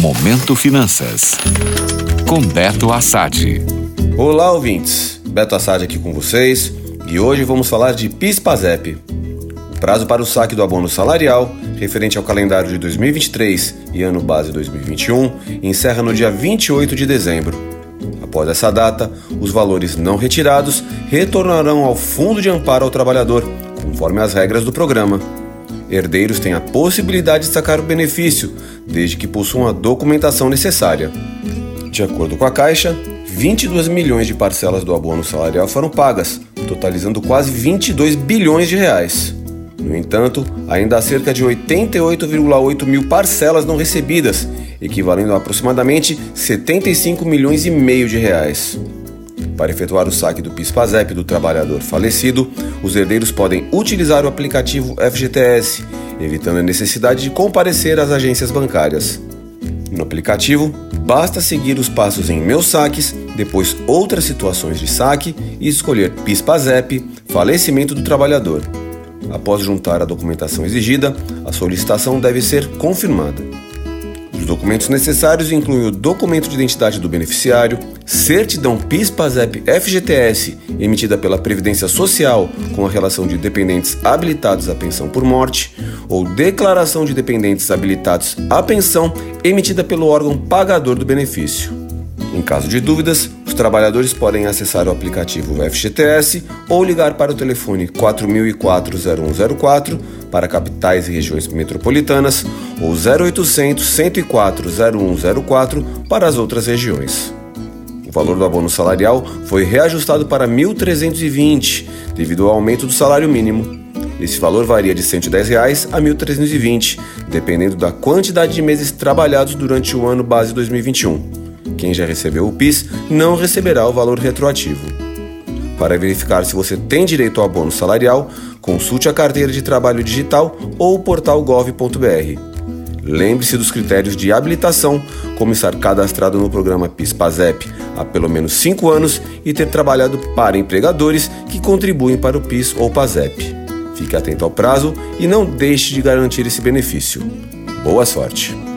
Momento Finanças. Com Beto Assad. Olá, ouvintes. Beto Assad aqui com vocês e hoje vamos falar de PIS/PASEP. O prazo para o saque do abono salarial, referente ao calendário de 2023 e ano base 2021, encerra no dia 28 de dezembro. Após essa data, os valores não retirados retornarão ao Fundo de Amparo ao Trabalhador, conforme as regras do programa. Herdeiros têm a possibilidade de sacar o benefício, desde que possuam a documentação necessária. De acordo com a Caixa, 22 milhões de parcelas do abono salarial foram pagas, totalizando quase 22 bilhões de reais. No entanto, ainda há cerca de 88,8 mil parcelas não recebidas, equivalendo a aproximadamente 75 milhões e meio de reais. Para efetuar o saque do PIS/PASEP do trabalhador falecido, os herdeiros podem utilizar o aplicativo FGTS, evitando a necessidade de comparecer às agências bancárias. No aplicativo, basta seguir os passos em Meus Saques, depois outras situações de saque e escolher PIS/PASEP, falecimento do trabalhador. Após juntar a documentação exigida, a solicitação deve ser confirmada. Os documentos necessários incluem o documento de identidade do beneficiário, certidão PIS/PASEP FGTS emitida pela Previdência Social com a relação de dependentes habilitados à pensão por morte, ou declaração de dependentes habilitados à pensão emitida pelo órgão pagador do benefício. Em caso de dúvidas, os trabalhadores podem acessar o aplicativo FGTS ou ligar para o telefone 4004-0104 para capitais e regiões metropolitanas ou 0800 104 0104 para as outras regiões. O valor do abono salarial foi reajustado para 1.320 devido ao aumento do salário mínimo. Esse valor varia de 110 reais a R$ 1.320, dependendo da quantidade de meses trabalhados durante o ano base 2021. Quem já recebeu o PIS não receberá o valor retroativo. Para verificar se você tem direito ao abono salarial, consulte a carteira de trabalho digital ou o portal gov.br. Lembre-se dos critérios de habilitação, como estar cadastrado no programa PIS-PASEP há pelo menos 5 anos e ter trabalhado para empregadores que contribuem para o PIS ou PASEP. Fique atento ao prazo e não deixe de garantir esse benefício. Boa sorte!